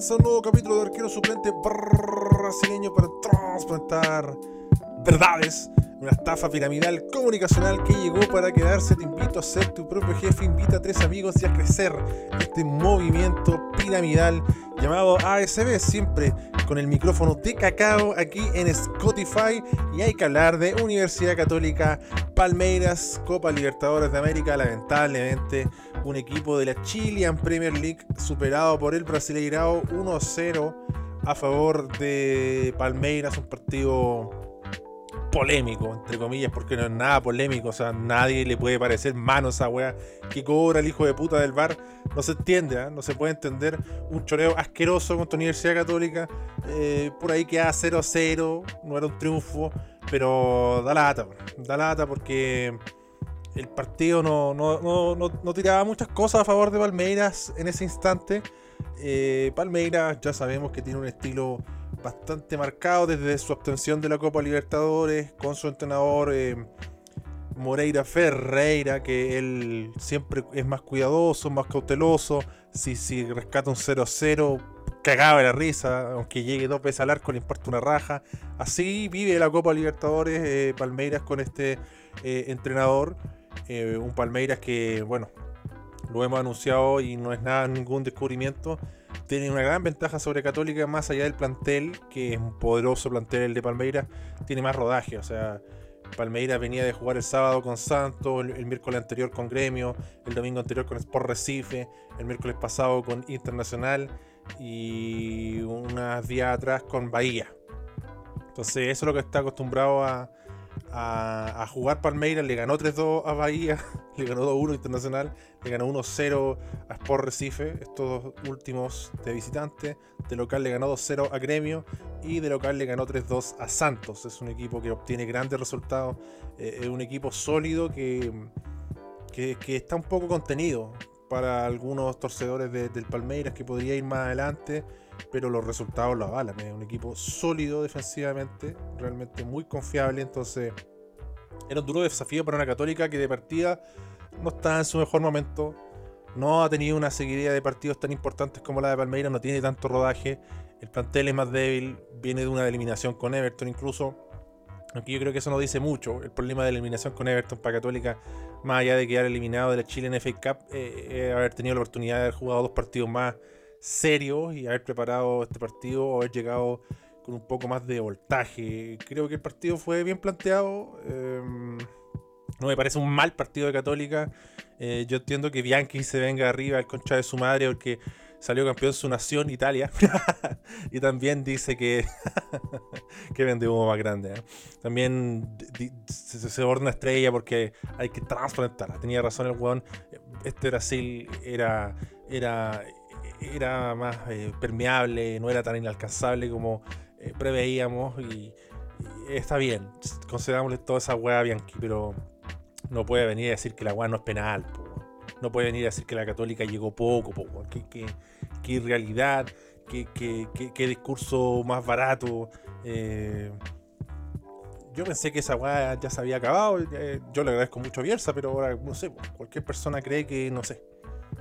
comienza un nuevo capítulo de Arquero Suplente brasileño para transplantar verdades. Una estafa piramidal comunicacional que llegó para quedarse. Te invito a ser tu propio jefe. Invita a tres amigos y a crecer este movimiento piramidal llamado ASB. Siempre con el micrófono de cacao aquí en Spotify. Y hay que hablar de Universidad Católica Palmeiras, Copa Libertadores de América. Lamentablemente, un equipo de la Chilean Premier League superado por el Brasileirao 1-0 a favor de Palmeiras. Un partido polémico, entre comillas, porque no es nada polémico, o sea, nadie le puede parecer mano a esa wea que cobra el hijo de puta del bar. No se entiende, ¿ah? no se puede entender un choreo asqueroso contra Universidad Católica. Eh, por ahí queda 0-0, no era un triunfo, pero da lata, da lata porque el partido no, no, tiraba muchas cosas a favor de Palmeiras en ese instante. Eh, Palmeiras ya sabemos que tiene un estilo bastante marcado desde su obtención de la Copa Libertadores con su entrenador eh, Moreira Ferreira, que él siempre es más cuidadoso, más cauteloso. Si, si rescata un 0-0, cagaba la risa, aunque llegue dos veces al arco, le importa una raja. Así vive la Copa Libertadores eh, Palmeiras con este eh, un Palmeiras que, bueno, lo hemos anunciado y no es nada, ningún descubrimiento tiene una gran ventaja sobre Católica, más allá del plantel, que es un poderoso plantel el de Palmeiras, tiene más rodaje. O sea, Palmeiras venía de jugar el sábado con Santos, el, miércoles anterior con Gremio, el domingo anterior con Sport Recife, el miércoles pasado con Internacional y unas días atrás con Bahía. Entonces, eso es lo que está acostumbrado a, a, jugar Palmeiras, le ganó 3-2 a Bahía, le ganó 2-1 Internacional, le ganó 1-0 a Sport Recife, estos dos últimos de visitante, de local le ganó 2-0 a Gremio y de local le ganó 3-2 a Santos. Es un equipo que obtiene grandes resultados, eh, es un equipo sólido que, que, está un poco contenido para algunos torcedores del Palmeiras que podría ir más adelante pero los resultados lo avalan. Es un equipo sólido defensivamente, realmente muy confiable. Entonces, era un duro desafío para una Católica que de partida no está en su mejor momento. No ha tenido una seguidilla de partidos tan importantes como la de Palmeiras, no tiene tanto rodaje. El plantel es más débil, viene de una eliminación con Everton incluso. Aunque yo creo que eso no dice mucho. El problema de la eliminación con Everton para Católica, más allá de quedar eliminado de la Chile en FA Cup, eh, haber tenido la oportunidad de haber jugado dos partidos más serio y haber preparado este partido o haber llegado con un poco más de voltaje. Creo que el partido fue bien planteado. Em, no me parece un mal partido de Católica. Eh, yo entiendo que Bianchi se venga arriba al concha de su madre porque salió campeón de su nación, Italia. y también dice que. que vende humo más grande. ¿eh? También se, se una estrella porque hay que transplantarla. Tenía razón el weón. Este Brasil era. era era más eh, permeable, no era tan inalcanzable como eh, preveíamos y, está bien, considerámosle toda esa weá Bianchi, pero no puede venir a decir que la weá no es penal, no puede venir a decir que la católica llegó poco, po, que, que, irrealidad, que, que, discurso más barato. Eh, yo pensé que esa weá ya se había acabado. yo le agradezco mucho a Bielsa, pero ahora no sé, cualquier persona cree que, no sé,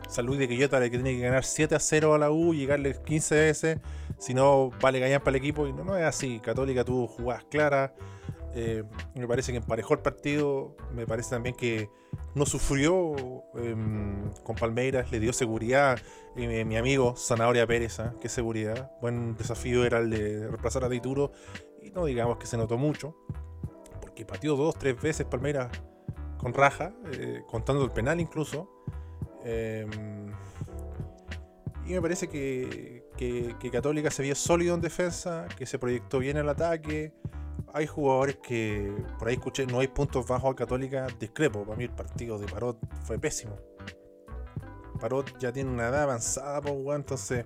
Salud de Quillota que tiene que ganar 7 a 0 a la U, llegarle 15 veces, si no vale ganar para el equipo. Y no, no es así. Católica tuvo jugadas claras. Eh, me parece que emparejó el partido. Me parece también que no sufrió em, con Palmeiras, le dio seguridad. Eh, mi amigo Zanahoria Pérez, ¿ah? qué seguridad. Buen desafío era el de reemplazar a Dituro. Y no digamos que se notó mucho, porque pateó dos, tres veces Palmeiras con raja, eh, contando el penal incluso. Em, y me parece que, Católica se vio sólido en defensa, que se proyectó bien el ataque. Hay jugadores que, por ahí escuché, no hay puntos bajos a Católica, discrepo. Para mí el partido de Parot fue pésimo. Parot ya tiene una edad avanzada, pues, entonces.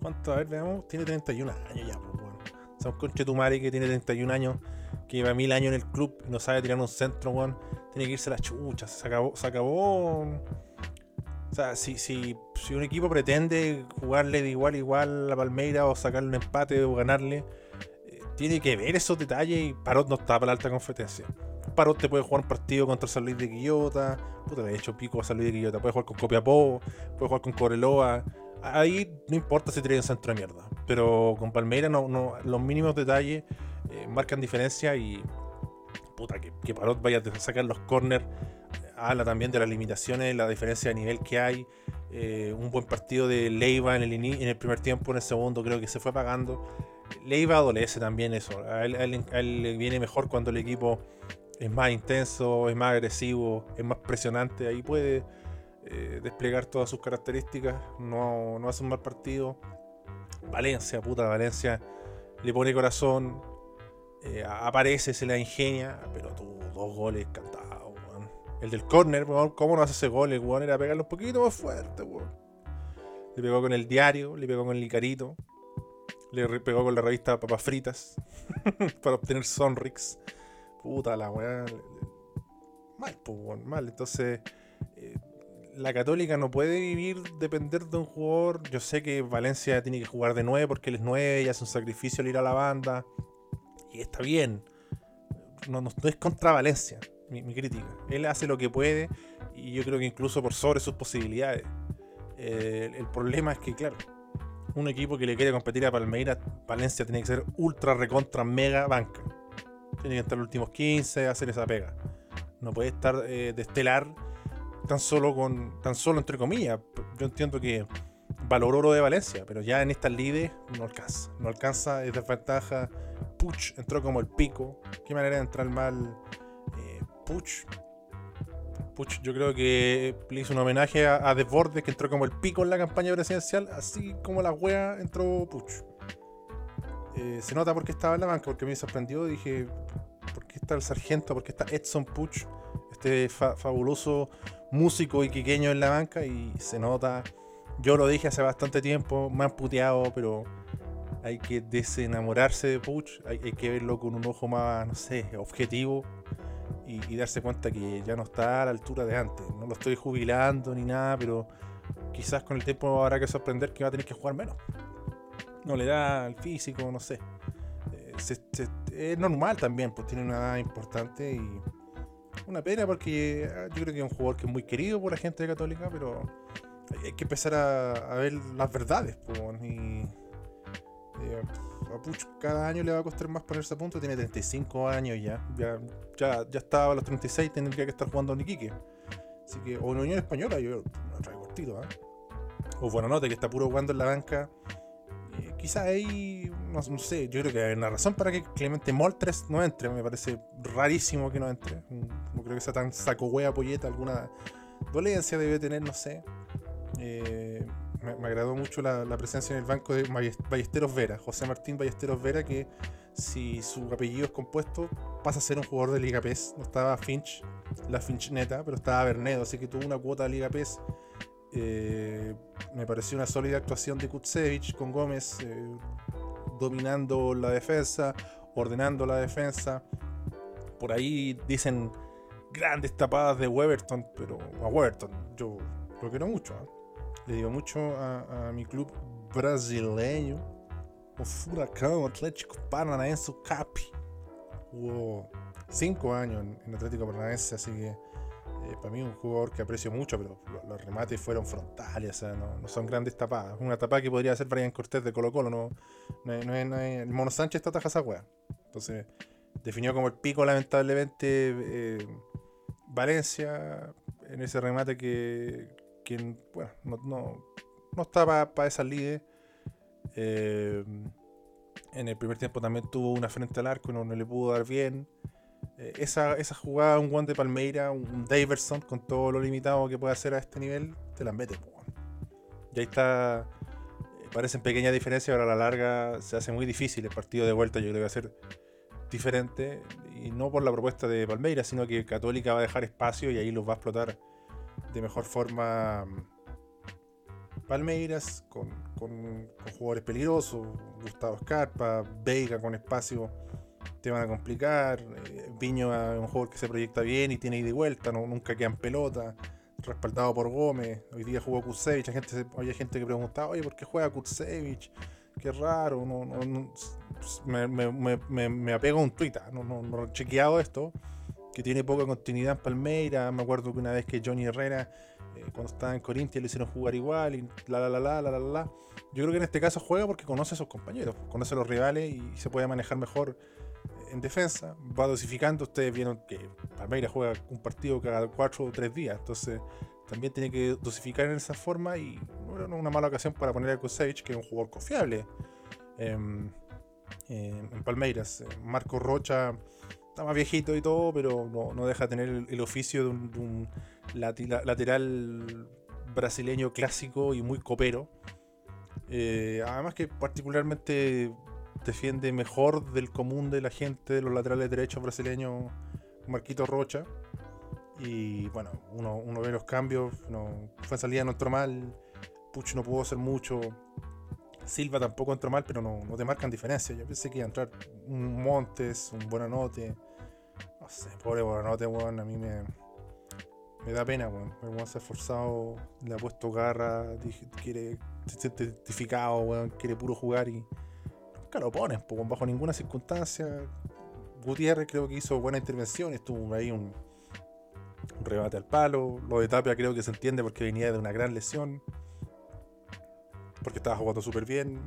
¿Cuánto? A ver, veamos. Tiene 31 años ya, pues, weón. O sea, un que tiene 31 años, que lleva mil años en el club y no sabe tirar un centro, weón. Tiene que irse a la chucha. Se acabó, se acabó o sea, si, si, si un equipo pretende jugarle de igual a igual a Palmeira o sacarle un empate o ganarle, eh, tiene que ver esos detalles y Parot no está para la alta competencia. Parot te puede jugar un partido contra San Luis de Quillota, puta, le he hecho pico a San Luis de Quillota, puede jugar con Copiapó, puede jugar con Coreloa, ahí no importa si tiene un centro de mierda. Pero con Palmeira no, no, los mínimos detalles eh, marcan diferencia y. Puta, que, que Parot vaya a sacar los corners. Habla también de las limitaciones, la diferencia de nivel que hay. Eh, un buen partido de Leiva en el, en el primer tiempo, en el segundo creo que se fue pagando. Leiva adolece también eso. A él, le viene mejor cuando el equipo es más intenso, es más agresivo, es más presionante. Ahí puede eh, desplegar todas sus características, no, hace un mal partido. Valencia, puta Valencia, le pone corazón, eh, aparece, se la ingenia, pero tuvo dos goles cantados, El del córner, ¿cómo no hace ese gol? El weón era pegarlo un poquito más fuerte, Le pegó con el diario, le pegó con el licarito, le pegó con la revista Papas Fritas para obtener Sonrix. Puta la weá. Mal, pues, mal. Entonces, eh, la Católica no puede vivir, depender de un jugador. Yo sé que Valencia tiene que jugar de 9 porque él es 9 y hace un sacrificio al ir a la banda. Y está bien. No, no, es contra Valencia, mi, crítica. Él hace lo que puede y yo creo que incluso por sobre sus posibilidades. Eh, el problema es que, claro, un equipo que le quiere competir a Palmeiras, Valencia tiene que ser ultra recontra mega banca. Tiene que estar los últimos 15, hacer esa pega. No puede estar eh, de estelar tan solo con. tan solo entre comillas. Yo entiendo que valoró oro de Valencia, pero ya en estas lides no alcanza. No alcanza, es desventaja. Puch entró como el pico. Qué manera de entrar mal. Puch. Puch, yo creo que le hizo un homenaje a, Desbordes, que entró como el pico en la campaña presidencial, así como la wea entró Puch. Eh, se nota porque estaba en la banca, porque me sorprendió. Dije, ¿por qué está el sargento? ¿Por qué está Edson Puch? Este fabuloso músico iquiqueño en la banca y se nota. Yo lo dije hace bastante tiempo, más puteado, pero hay que desenamorarse de Puch, hay, que verlo con un ojo más, no sé, objetivo y, darse cuenta que ya no está a la altura de antes. No lo estoy jubilando ni nada, pero quizás con el tiempo habrá que sorprender que va a tener que jugar menos. No le da el físico, no sé. Eh, es normal también, pues tiene una edad importante y una pena porque ah, yo creo que es un jugador que es muy querido por la gente Católica, pero hay que empezar a, ver las verdades. y, eh, a Puch cada año le va a costar más ponerse a punto, tiene 35 años ya. Ya, ya, estaba a los 36, tendría que estar jugando en Iquique. Así que, o en Unión Española, yo no traigo cortito, ¿eh? O bueno, nota que está puro jugando en la banca quizás ahí, no, sé, yo creo que hay una razón para que Clemente Moltres no entre. Me parece rarísimo que no entre. No creo que sea tan saco wea polleta, alguna dolencia debe tener, no sé. Eh, me, agradó mucho la, presencia en el banco de Ballesteros Vera, José Martín Ballesteros Vera, que si su apellido es compuesto, pasa a ser un jugador de Liga PES. No estaba Finch, la Finch neta, pero estaba Bernedo, así que tuvo una cuota de Liga PES eh, me pareció una sólida actuación de Kutsevich con Gómez eh, dominando la defensa, ordenando la defensa. Por ahí dicen grandes tapadas de Weberton, pero a Weberton yo lo quiero mucho. ¿eh? Le digo mucho a, mi club brasileño, o Furacão Atlético Paranaense Capi. Hubo cinco años en Atlético Paranaense, así que eh, para mí un jugador que aprecio mucho, pero los, remates fueron frontales, o sea, no, son grandes tapadas. Una tapada que podría ser Brian Cortés de Colo Colo, no, no, es, el Mono Sánchez está esa weá. Entonces, definió como el pico lamentablemente eh, Valencia en ese remate que, bueno, no, no, estaba para esas lides. Eh, en el primer tiempo también tuvo una frente al arco y no le pudo dar bien. Eh, esa, esa jugada, un guante de Palmeira, un Daverson, con todo lo limitado que puede hacer a este nivel, te las mete. Y ahí está. Eh, parecen pequeñas diferencias, pero a la larga se hace muy difícil. El partido de vuelta yo creo que va a ser diferente. Y no por la propuesta de Palmeira, sino que Católica va a dejar espacio y ahí los va a explotar de mejor forma. Mm, Palmeiras con, con, jugadores peligrosos, Gustavo Scarpa, Veiga con espacio te van a complicar. Eh, Viño es un jugador que se proyecta bien y tiene ida y vuelta, no, nunca queda en pelota. Respaldado por Gómez. Hoy día jugó Kutsevich. Hay gente, hay gente que preguntaba, oye, ¿por qué juega Kutsevich? Qué raro. No, no, me, me, me, me, apego a un tuit. Ah, no, no, no he chequeado esto. Que tiene poca continuidad en Palmeira. Me acuerdo que una vez que Johnny Herrera eh, cuando estaba en Corintia lo hicieron jugar igual y la la la la la la la. Yo creo que en este caso juega porque conoce a sus compañeros, conoce a los rivales y se puede manejar mejor en defensa. Va dosificando. Ustedes vieron que Palmeiras juega un partido cada cuatro o tres días, entonces también tiene que dosificar en esa forma y no era una mala ocasión para poner a Kusevich, que es un jugador confiable em, en Palmeiras. Marco Rocha está más viejito y todo, pero no, deja de tener el, oficio de un, lateral brasileño clásico y muy copero. Eh, además que particularmente defiende mejor del común de la gente de los laterales derechos brasileños Marquito Rocha. Y bueno, uno, uno ve los cambios, no, fue salida no entró mal, Puch no pudo hacer mucho, Silva tampoco entró mal, pero no, te marcan diferencia. Yo pensé que iba a entrar un Montes, un Buenanote. No sé, pobre Buenanote, weón, a mí me, da pena, weón. El se ha esforzado, le ha puesto garra, quiere, se siente identificado, weón, quiere puro jugar y nunca lo ponen, pues, bajo ninguna circunstancia. Gutiérrez creo que hizo buena intervención, estuvo ahí un rebate al palo. Lo de Tapia creo que se entiende porque venía de una gran lesión. Porque estaba jugando súper bien.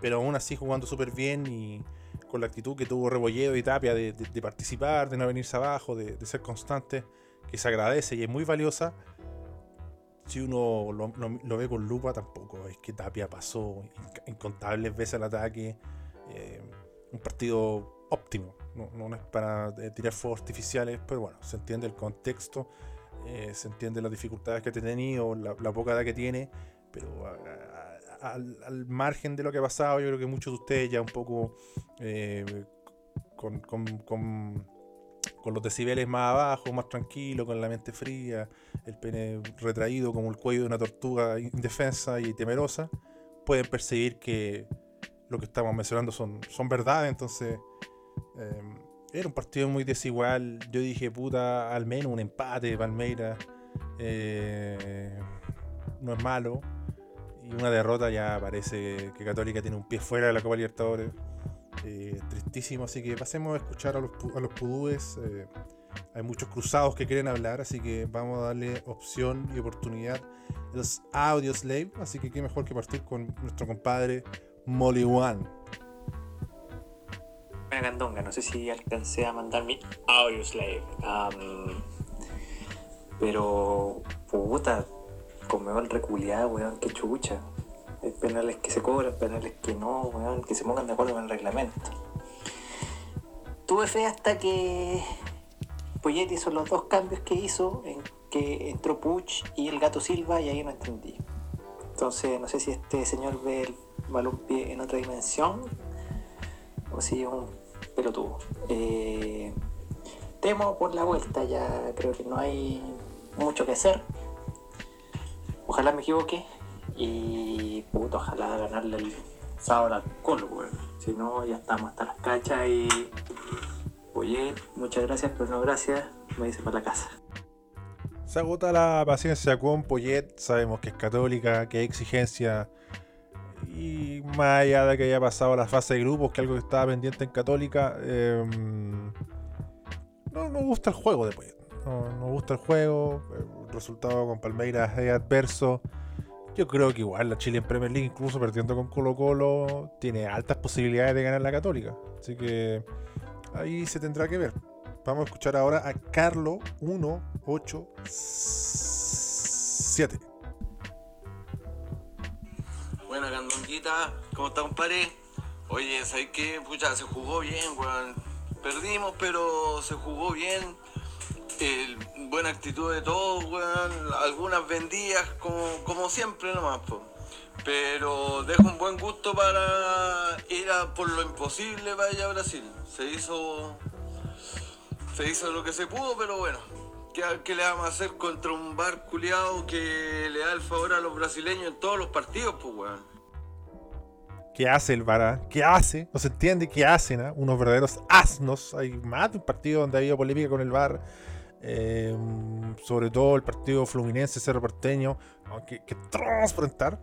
Pero aún así jugando súper bien y con la actitud que tuvo Rebolledo y Tapia de, participar, de no venirse abajo, de, ser constante, que se agradece y es muy valiosa. Si uno lo, ve con lupa, tampoco. Es que Tapia pasó incontables veces al ataque. Eh, un partido óptimo. No, es para eh, tirar fuegos artificiales, pero bueno, se entiende el contexto, eh, se entiende las dificultades que ha tenido, la, poca edad que tiene, pero al, margen de lo que ha pasado, yo creo que muchos de ustedes ya un poco eh, con, con, los decibeles más abajo, más tranquilo, con la mente fría, el pene retraído como el cuello de una tortuga indefensa y temerosa, pueden percibir que lo que estamos mencionando son, son verdades, entonces Em, era un partido muy desigual. Yo dije, puta, al menos un empate Palmeiras. Eh, no es malo. Y una derrota ya parece que Católica tiene un pie fuera de la Copa Libertadores. Eh, tristísimo, así que pasemos a escuchar a los, a pudúes. Eh, hay muchos cruzados que quieren hablar, así que vamos a darle opción y oportunidad a los audios slave. Así que qué mejor que partir con nuestro compadre Molly One candonga. No sé si alcancé a mandar mi audio slave. pero, puta, como el reculeado, weón, qué chucha. Hay penales que se cobran, penales que no, weón, que se pongan de acuerdo con el reglamento. Tuve fe hasta que Poyet hizo los dos cambios que hizo, en que entró Puch y el gato Silva, y ahí no entendí. Entonces, no sé si este señor ve el balón-pie en otra dimensión o si es un pelotudo. Eh, temo por la vuelta, ya creo que no hay mucho que hacer. Ojalá me equivoque y puto, ojalá ganarle el sábado al Colo, Si no, ya estamos hasta las cachas y. Oye, muchas gracias, pero no gracias, me dice para la casa. Se agota la paciencia con Poyet, sabemos que es católica, que hay exigencia y más allá de que haya pasado la fase de grupos, que algo que estaba pendiente en Católica, em, no nos gusta el juego después. No gusta el juego, el resultado con Palmeiras es adverso. Yo creo que igual la Chile en Premier League, incluso perdiendo con Colo Colo, tiene altas posibilidades de ganar la Católica. Así que ahí se tendrá que ver. Vamos a escuchar ahora a Carlo 187. Buena candonguita, ¿cómo está compadre? Oye, ¿sabes qué? Pucha, se jugó bien, weón. Perdimos, pero se jugó bien. Buena actitud de todos, weón. Algunas vendidas, como, siempre nomás. Pero deja un buen gusto para ir a por lo imposible para allá a Brasil. Se hizo. Se hizo lo que se pudo, pero bueno. ¿Qué, le vamos a hacer contra un bar culiado que le da el favor a los brasileños en todos los partidos, pues, weón? ¿Qué hace el VAR? ¿Qué hace? No se entiende qué hacen, ¿ah? Unos verdaderos asnos. Hay más de un partido donde ha habido polémica con el VAR. Eh, sobre todo el partido Fluminense Cerro Porteño. Que, que transparentar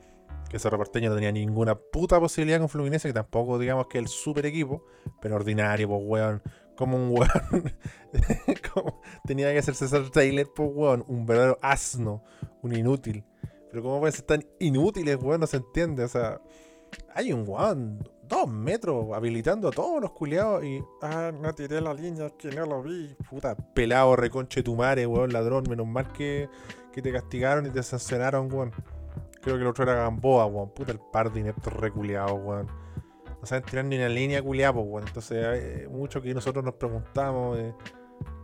que Cerro Porteño no tenía ninguna puta posibilidad con Fluminense, que tampoco digamos que el super equipo, pero ordinario, pues weón como un weón. tenía que ser César Taylor, pues weón. Un verdadero asno, un inútil. Pero ¿cómo pueden ser tan inútiles, weón? No se entiende. O sea, hay un weón, dos metros, habilitando a todos los culiados y. Ah, no tiré la línea, que no lo vi. Puta, pelado, reconche tu madre, weón, ladrón. Menos mal que, que te castigaron y te sancionaron, weón. Creo que el otro era Gamboa, weón. Puta, el par de ineptos reculeados, weón no saben tirar ni una línea culiada, pues, bueno. Entonces, hay mucho que nosotros nos preguntamos, eh,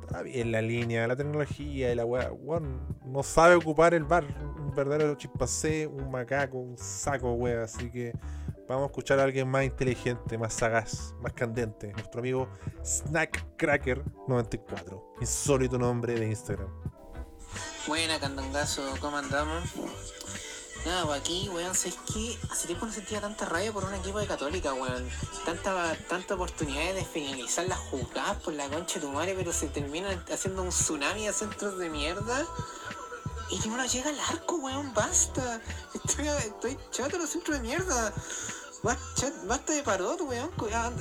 está bien la línea, la tecnología y la weá, bueno, no sabe ocupar el bar, un verdadero chimpancé, un macaco, un saco, weá, así que vamos a escuchar a alguien más inteligente, más sagaz, más candente, nuestro amigo Snack Cracker 94, insólito nombre de Instagram. Buena, Candangazo, ¿cómo andamos? Nada, pues aquí, weón, es que hace tiempo no sentía tanta rabia por un equipo de Católica, weón. Tanta, tanta oportunidad de finalizar las jugadas por la concha de tu madre, pero se termina haciendo un tsunami de centros de mierda. Y que uno llega al arco, weón, basta. Estoy, estoy chato los centros de mierda. Basta de parot, weón,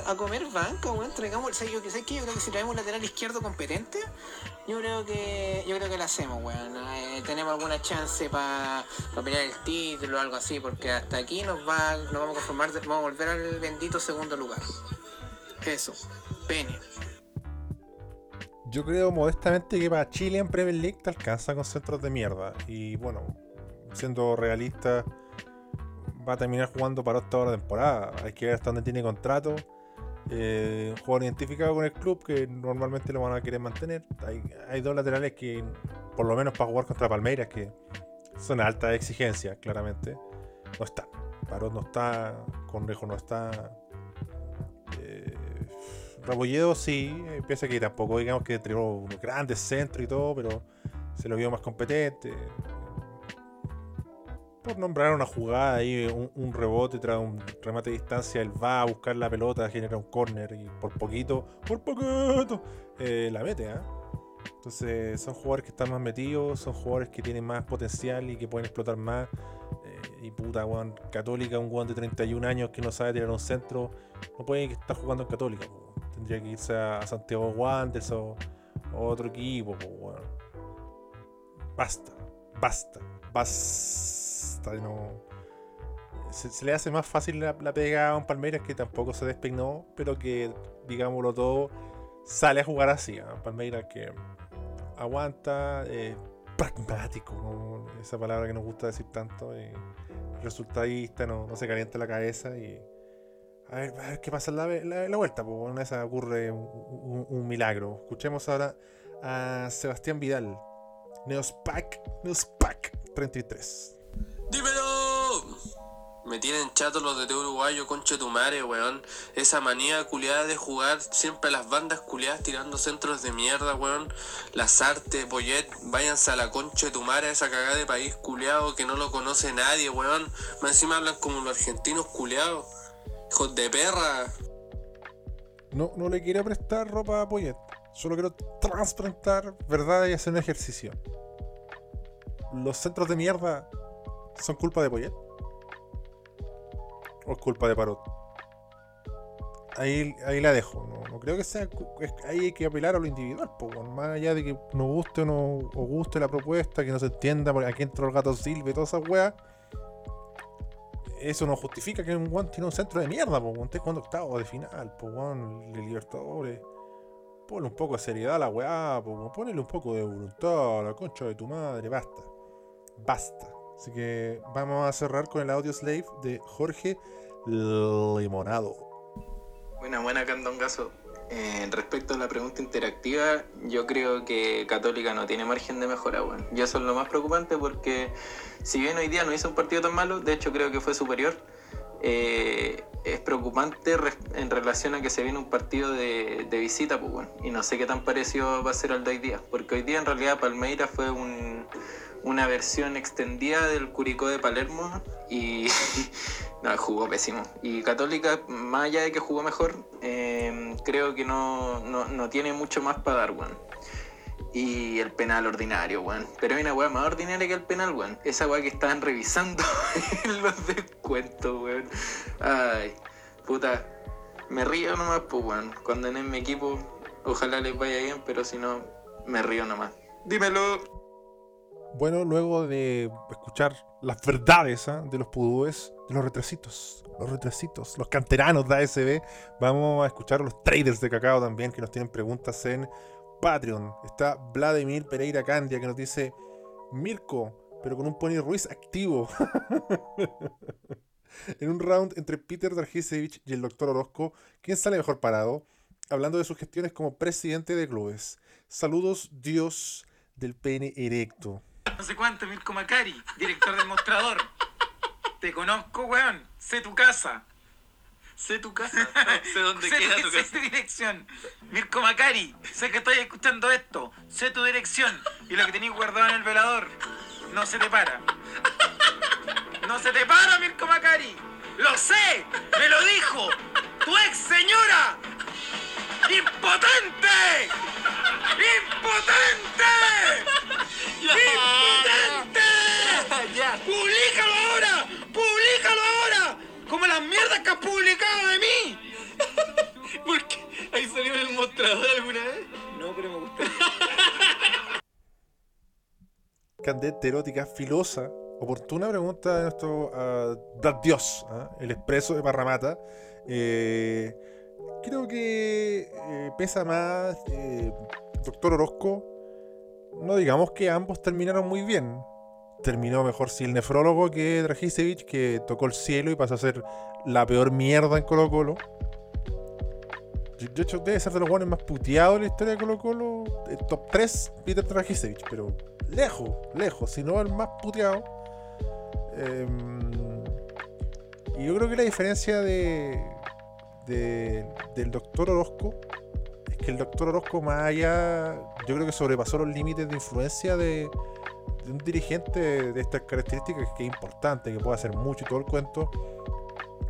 a, comer banca, weón. Traigamos, o sea, yo, ¿sabes qué? yo creo que si traemos un lateral izquierdo competente, yo creo que yo creo que lo hacemos, weón. Eh, tenemos alguna chance para pelear el título o algo así, porque hasta aquí nos va nos vamos a conformar, vamos a volver al bendito segundo lugar. Eso, pene. Yo creo modestamente que para Chile en Premier League te alcanza con centros de mierda. Y bueno, siendo realista va a terminar jugando para octava temporada. Hay que ver hasta dónde tiene contrato. Eh, jugador identificado con el club que normalmente lo van a querer mantener. Hay, dos laterales que, por lo menos para jugar contra Palmeiras, que son alta exigencia, claramente. No está. Parot no está. Conrejo no está. Eh, Rabolledo sí, empieza que tampoco digamos que entregó unos grandes centros y todo, pero se lo vio más competente por nombrar una jugada ahí, un, rebote tras un remate de distancia, él va a buscar la pelota, genera un corner y por poquito, por poquito, eh, la mete, ¿ah? Entonces son jugadores que están más metidos, son jugadores que tienen más potencial y que pueden explotar más. Eh, y puta, Juan, Católica, un Juan de 31 años que no sabe tirar un centro, no puede estar jugando en Católica. Tendría que irse a, Santiago Wanderers o, otro equipo. Basta, basta, basta no, se, le hace más fácil la, pega a un Palmeiras que tampoco se despeinó, pero que, digámoslo todo, sale a jugar así. ¿ah? Palmeiras que aguanta, eh, pragmático, esa palabra que nos gusta decir tanto, eh, resultadista, no, se calienta la cabeza y. A ver, qué pasa la, vuelta, pues en esa ocurre un, milagro. Escuchemos ahora a Sebastián Vidal, Neospac, Neospac 33. ¡Dímelo! Me tienen chato los de uruguayo, concha tu madre, weón. Esa manía culiada de jugar siempre a las bandas culiadas tirando centros de mierda, weón. Las artes, Boyet, váyanse a la concha de tu madre, esa cagada de país culiado que no lo conoce nadie, weón. Más encima hablan como los argentinos culiados. Hijos de perra. No, no le quiero prestar ropa a Poyet. Solo quiero transplantar verdad y hacer un ejercicio. Los centros de mierda ¿Son culpa de Poyet? ¿O es culpa de Parot? Ahí, ahí la dejo. No, creo que sea. ahí hay que apelar a lo individual. más allá de que nos guste o no guste la propuesta, que no se entienda porque aquí entró el gato Silva y todas esas weas. Eso no justifica que un guante tiene un centro de mierda, po, Estés jugando octavo de final, po, de Libertadores. Ponle un poco de seriedad a la weá, po, ponle un poco de voluntad a la concha de tu madre, basta. Basta. Así que vamos a cerrar con el audio slave de Jorge Limonado. Buena, buena, Candongazo. Eh, respecto a la pregunta interactiva, yo creo que Católica no tiene margen de mejora, bueno. Y eso es lo más preocupante porque si bien hoy día no hizo un partido tan malo, de hecho creo que fue superior, eh, es preocupante en relación a que se viene un partido de, visita, pues bueno. Y no sé qué tan parecido va a ser al de hoy día, porque hoy día en realidad Palmeira fue un una versión extendida del Curicó de Palermo y no, jugó pésimo. Y Católica, más allá de que jugó mejor, em, creo que no, no, tiene mucho más para dar, weón. Y el penal ordinario, weón. Pero hay una weá más ordinaria que el penal, weón. Esa weá que estaban revisando en los descuentos, weón. Ay, puta. Me río nomás, pues, weón. Cuando en mi equipo Ojalá les vaya bien, pero si no, me río nomás. Dímelo. Bueno, luego de escuchar las verdades ¿ah? de los pudúes, de los retrasitos, los retrasitos, los canteranos de ASB, vamos a escuchar a los traders de cacao también que nos tienen preguntas en Patreon. Está Vladimir Pereira Candia que nos dice Mirko, pero con un Pony Ruiz activo. en un round entre Peter Dargisevich y el Dr. Orozco, ¿quién sale mejor parado? Hablando de sus gestiones como presidente de clubes. Saludos, Dios del pene erecto. No sé cuánto, Mirko Macari, director del mostrador. Te conozco, weón. Sé tu casa. Sé tu casa, sé dónde sé, queda tu sé casa. tu dirección. Mirko Macari, sé que estoy escuchando esto. Sé tu dirección. Y lo que tenéis guardado en el velador. No se te para. No se te para, Mirko Macari. Lo sé. Me lo dijo. Tu ex señora. ¡Impotente! ¡Impotente! ¡Impotente! ¡Publícalo ahora! ¡Publícalo ahora! ¡Como las mierdas que has publicado de mí! ¿Por qué? ¿Ahí salió en el mostrador alguna vez? No, pero me gusta. Candente, erótica, filosa, oportuna pregunta de nuestro Brad Dios, ¿ah? el expreso de Parramata. Eh, creo que eh, pesa más eh, Doctor Orozco. No digamos que ambos terminaron muy bien. Terminó mejor si el nefrólogo que Dragisevich, que tocó el cielo y pasó a ser la peor mierda en Colo Colo. De hecho, debe ser de los buenos más puteados de la historia de Colo Colo. Top 3, Peter Dragisevich, pero lejos, lejos, si no el más puteado. Em, y yo creo que la diferencia de, de- del Doctor Orozco es que el Doctor Orozco, más allá, yo creo que sobrepasó los límites de influencia de, un dirigente de estas características que es importante, que puede hacer mucho y todo el cuento.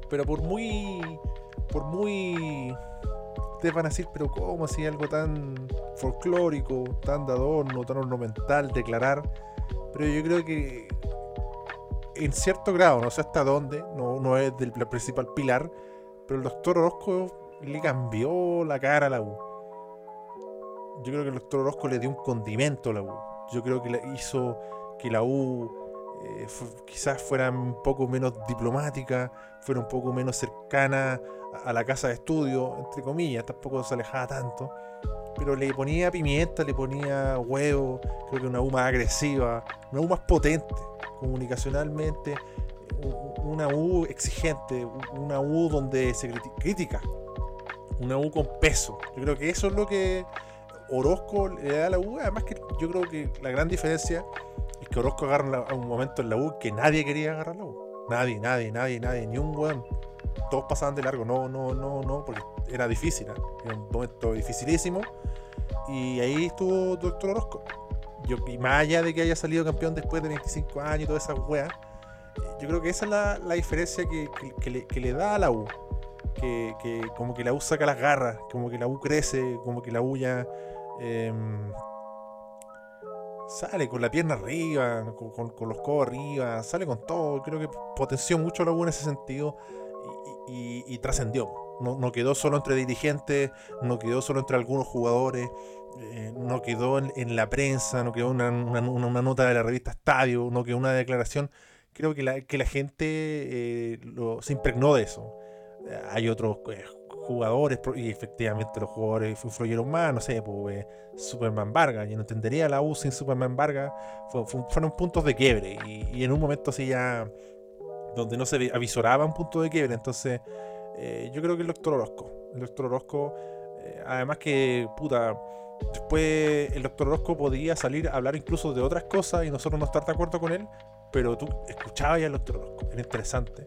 Pero por muy. por muy. Ustedes van a decir, pero ¿cómo así algo tan folclórico, tan de adorno, tan ornamental, declarar? Pero yo creo que en cierto grado, no sé hasta dónde, no, no es del principal pilar, pero el doctor Orozco le cambió la cara a la U. Yo creo que el doctor Orozco le dio un condimento a la U. Yo creo que hizo que la U eh, quizás fuera un poco menos diplomática, fuera un poco menos cercana a, a la casa de estudio, entre comillas, tampoco se alejaba tanto. Pero le ponía pimienta, le ponía huevo, creo que una U más agresiva, una U más potente comunicacionalmente, una U exigente, una U donde se criti- critica, una U con peso. Yo creo que eso es lo que Orozco le da a la U. Además que yo creo que la gran diferencia es que Orozco agarra a un momento en la U que nadie quería agarrar la U. Nadie, nadie, nadie, nadie, ni un weón. Todos pasaban de largo, no, no, no, no, porque era difícil, ¿eh? era un momento dificilísimo. Y ahí estuvo Doctor Orozco. Yo, y más allá de que haya salido campeón después de 25 años y todas esas weas, yo creo que esa es la, la diferencia que, que- le, que le da a la U. Que, como que la U saca las garras, como que la U crece, como que la U ya em, sale con la pierna arriba, con, con- los codos arriba, sale con todo. Creo que potenció mucho la U en ese sentido y, y- trascendió. No, no quedó solo entre dirigentes, no quedó solo entre algunos jugadores, eh, no quedó en, la prensa, no quedó una- una nota de la revista Estadio, no quedó una declaración. Creo que la, que la gente eh, se impregnó de eso. Hay otros eh, jugadores, y efectivamente los jugadores influyeron más, no sé, pues, eh, Superman Vargas, yo no entendería la U sin Superman Vargas, fue- fue- fueron puntos de quiebre, y, en un momento así ya, donde no se vi- avisoraba un punto de quiebre, entonces yo creo que el doctor Orozco, el doctor Orozco, además que, puta, después el doctor Orozco podía salir a hablar incluso de otras cosas y nosotros no estar de acuerdo con él, pero tú escuchabas ya doctor Orozco, era interesante.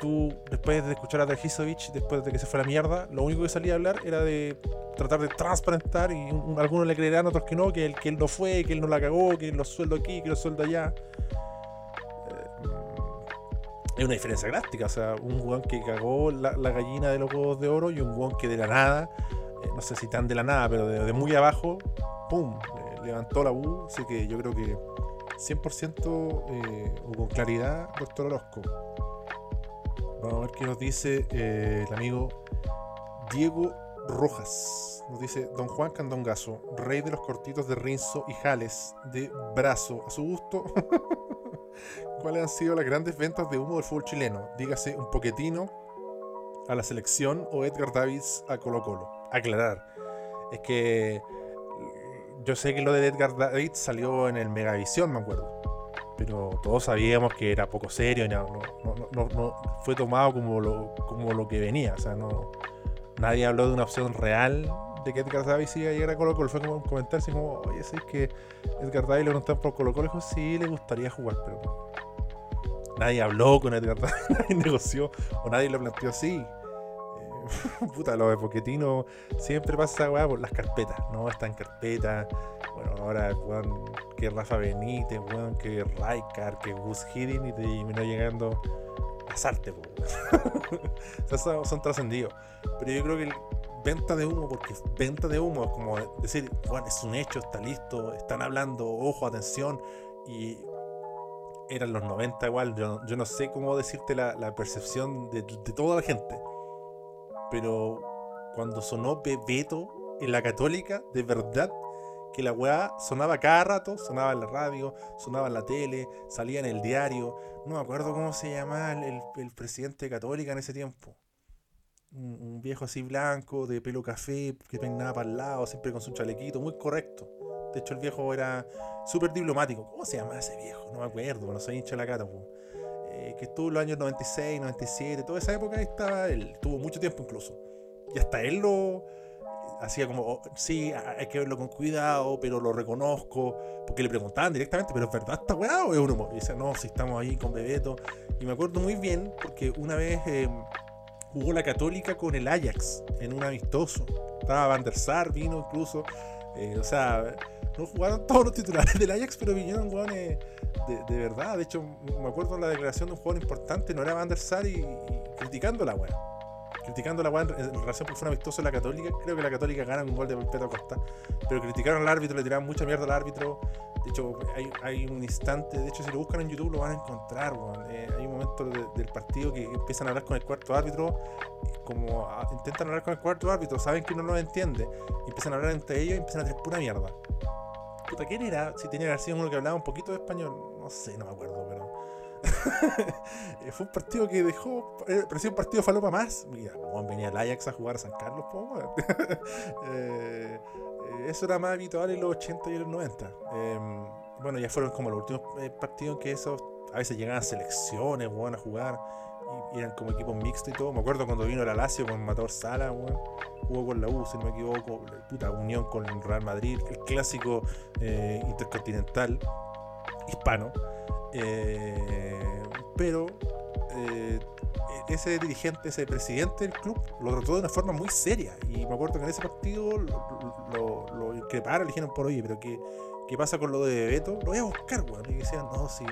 Tú, después de escuchar a Dragisovich, después de que se fue a la mierda, lo único que salía a hablar era de tratar de transparentar y un- un- algunos le creerán, otros que no, que él, que él no fue, que él no la cagó, que los sueldos aquí, que los sueldos allá. Eh, es una diferencia drástica, o sea, un weón que cagó la, gallina de los huevos de oro y un weón que de la nada, eh, no sé si tan de la nada, pero de, de muy abajo, ¡pum! eh, levantó la U, así que yo creo que 100% eh, o con claridad, doctor Orozco. Vamos a ver qué nos dice eh, el amigo Diego Rojas. Nos dice Don Juan Candongazo, rey de los cortitos de Rinzo y Jales, de brazo, a su gusto. ¿Cuáles han sido las grandes ventas de humo del fútbol chileno? Dígase un poquetino a la selección o Edgar Davids a Colo Colo. Aclarar. Es que yo sé que lo de Edgar Davids salió en el Megavisión, me acuerdo. Pero todos sabíamos que era poco serio y no, no, no, no fue tomado como lo, que venía. O sea, no, nadie habló de una opción real de que Edgar Davids iba a llegar a Colo Colo. Fue como un comentario así como, oye, ¿sabes que Edgar Davids lo están por Colo Colo? Dijo, sí, le gustaría jugar, pero. Nadie habló con Edgar Davids, nadie negoció o nadie lo planteó así. Puta, lo de Poquetino siempre pasa, weá, por las carpetas. No, está en carpeta. Bueno, ahora, weón, que Rafa Benítez, weón, que Raikar, que Gus Hidden y terminó llegando a Sarte, o son, son trascendidos. Pero yo creo que el venta de humo, porque venta de humo es como decir, bueno, es un hecho, está listo, están hablando, ojo, atención, y eran los 90 igual, yo, yo no sé cómo decirte la, la percepción de, de, toda la gente, pero cuando sonó Bebeto en la católica, de verdad que la weá sonaba cada rato, sonaba en la radio, sonaba en la tele, salía en el diario, no me acuerdo cómo se llamaba el, el, presidente de católica en ese tiempo un, un, viejo así blanco, de pelo café, que peinaba para el lado, siempre con su chalequito, muy correcto. De hecho, el viejo era súper diplomático. ¿Cómo se llama ese viejo? No me acuerdo, no soy hincha de la cata. Eh, que estuvo en los años 96, 97, toda esa época ahí estaba él. Tuvo mucho tiempo incluso. Y hasta él lo hacía como, oh, sí, hay que verlo con cuidado, pero lo reconozco. Porque le preguntaban directamente, ¿pero es verdad esta weá o es un humor? Y dice, no, si estamos ahí con Bebeto. Y me acuerdo muy bien, porque una vez... Eh, jugó la Católica con el Ajax en un amistoso. Estaba Van der Sar, vino incluso. Eh, o sea, no jugaron todos los titulares del Ajax, pero vinieron jugadores de, de, verdad. De hecho, me acuerdo la declaración de un jugador importante, no era Van der Sar, y, y criticando la weá. Criticando la weá en, relación porque fue un amistoso la Católica. Creo que la Católica gana un gol de Pedro Costa. Pero criticaron al árbitro, le tiraron mucha mierda al árbitro. De hecho, hay, un instante, de hecho, si lo buscan en YouTube lo van a encontrar. Eh, hay un momento de, del partido que empiezan a hablar con el cuarto árbitro, como a, intentan hablar con el cuarto árbitro, saben que uno no lo entiende, empiezan a hablar entre ellos y empiezan a tener pura mierda. Puta, ¿quién era? Si tenía que haber uno que hablaba un poquito de español, no sé, no me acuerdo. Fue un partido que dejó. Eh, parecía un partido falopa más. Mira, venía el Ajax a jugar a San Carlos, eh, eso era más habitual en los 80 y en los 90. Eh, bueno, ya fueron como los últimos eh, partidos que esos a veces llegaban selecciones, weón, a jugar. Y, eran como equipos mixtos y todo. Me acuerdo cuando vino el Alacio con Matador Sala. Jugó con la U, si no me equivoco. Puta, unión con Real Madrid. El clásico eh, intercontinental hispano. Eh, pero ese dirigente, ese presidente del club, lo trató de una forma muy seria. Y me acuerdo que en ese partido lo, lo, lo increparon, le dijeron por oye, pero ¿qué, ¿qué pasa con lo de Beto? Lo voy a buscar, weón. Y decían, no, sí.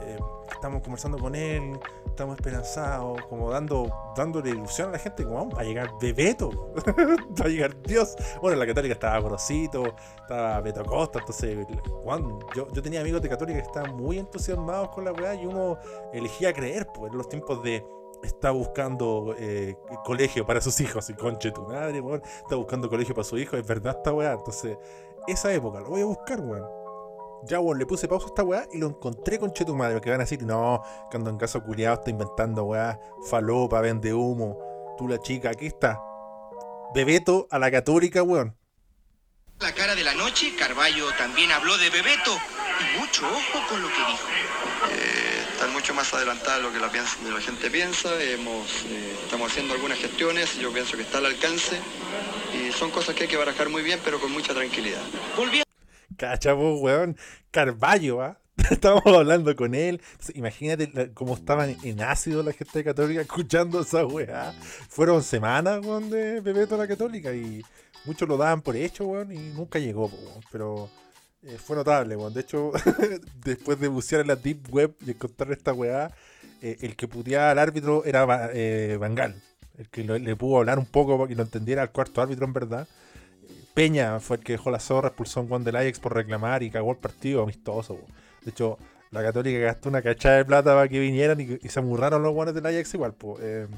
Eh, estamos conversando con él, estamos esperanzados, como dando dándole ilusión a la gente, como va a llegar Bebeto, va a llegar Dios. Bueno, en la Católica estaba Gorosito, estaba Beto Costa, entonces, Juan, yo, yo tenía amigos de Católica que estaban muy entusiasmados con la weá y uno elegía creer, pues, en los tiempos de está buscando eh, colegio para sus hijos, y conche tu madre, weón, está buscando colegio para su hijo, es verdad esta weá, entonces, esa época, lo voy a buscar, weón. Ya, weón, le puse pausa a esta weá y lo encontré con tu madre, que van a decir, no, cuando en caso culiado está inventando weá, falopa, vende humo, tú la chica, aquí está. Bebeto a la católica, weón. La cara de la noche, Carballo también habló de Bebeto. Y mucho ojo con lo que dijo. Eh, están mucho más adelantadas de lo que la, piensa, de la gente piensa. Hemos, eh, estamos haciendo algunas gestiones, yo pienso que está al alcance. Y son cosas que hay que barajar muy bien, pero con mucha tranquilidad. Volvió. Cachavo, weón. Carballo, ¿ah? Estábamos hablando con él. Imagínate cómo estaban en ácido la gente católica escuchando esa weá. Fueron semanas, weón, de Bebeto la católica y muchos lo daban por hecho, weón, y nunca llegó, weón. Pero eh, fue notable, weón. De hecho, después de bucear en la deep web y encontrar esta weá, eh, el que puteaba al árbitro era eh, Bangal. El que le pudo hablar un poco que lo entendiera al cuarto árbitro, en verdad. Peña fue el que dejó la zorra, expulsó a un Juan del Ajax por reclamar y cagó el partido amistoso. Weón. De hecho, la Católica gastó una cachada de plata para que vinieran y, y se amurraron los guanes del Ajax igual, pues. El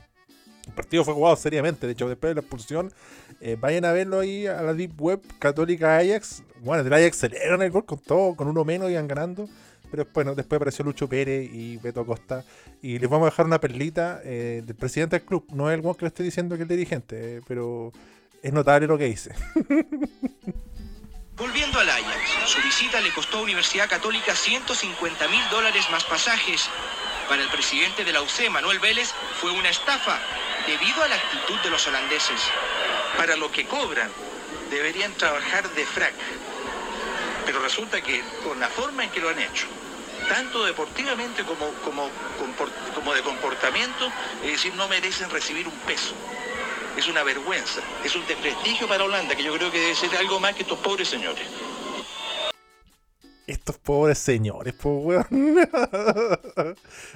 partido fue jugado seriamente. De hecho, después de la expulsión, eh, vayan a verlo ahí a la Deep Web Católica Ajax. Bueno, el Ajax celebran el gol con todo, con uno menos iban ganando. Pero bueno, después apareció Lucho Pérez y Beto Acosta. Y les vamos a dejar una perlita eh, del presidente del club. No es el one que le estoy diciendo que el dirigente, pero es notable lo que dice. Volviendo al Ajax, su visita le costó a Universidad Católica 150 mil dólares más pasajes. Para el presidente de la UC, Manuel Vélez, fue una estafa debido a la actitud de los holandeses. Para lo que cobran, deberían trabajar de frac. Pero resulta que con la forma en que lo han hecho, tanto deportivamente como, como, como de comportamiento, es decir, no merecen recibir un peso. Es una vergüenza, es un desprestigio para Holanda, que yo creo que debe ser algo más que estos pobres señores. Estos pobres señores, po, weón.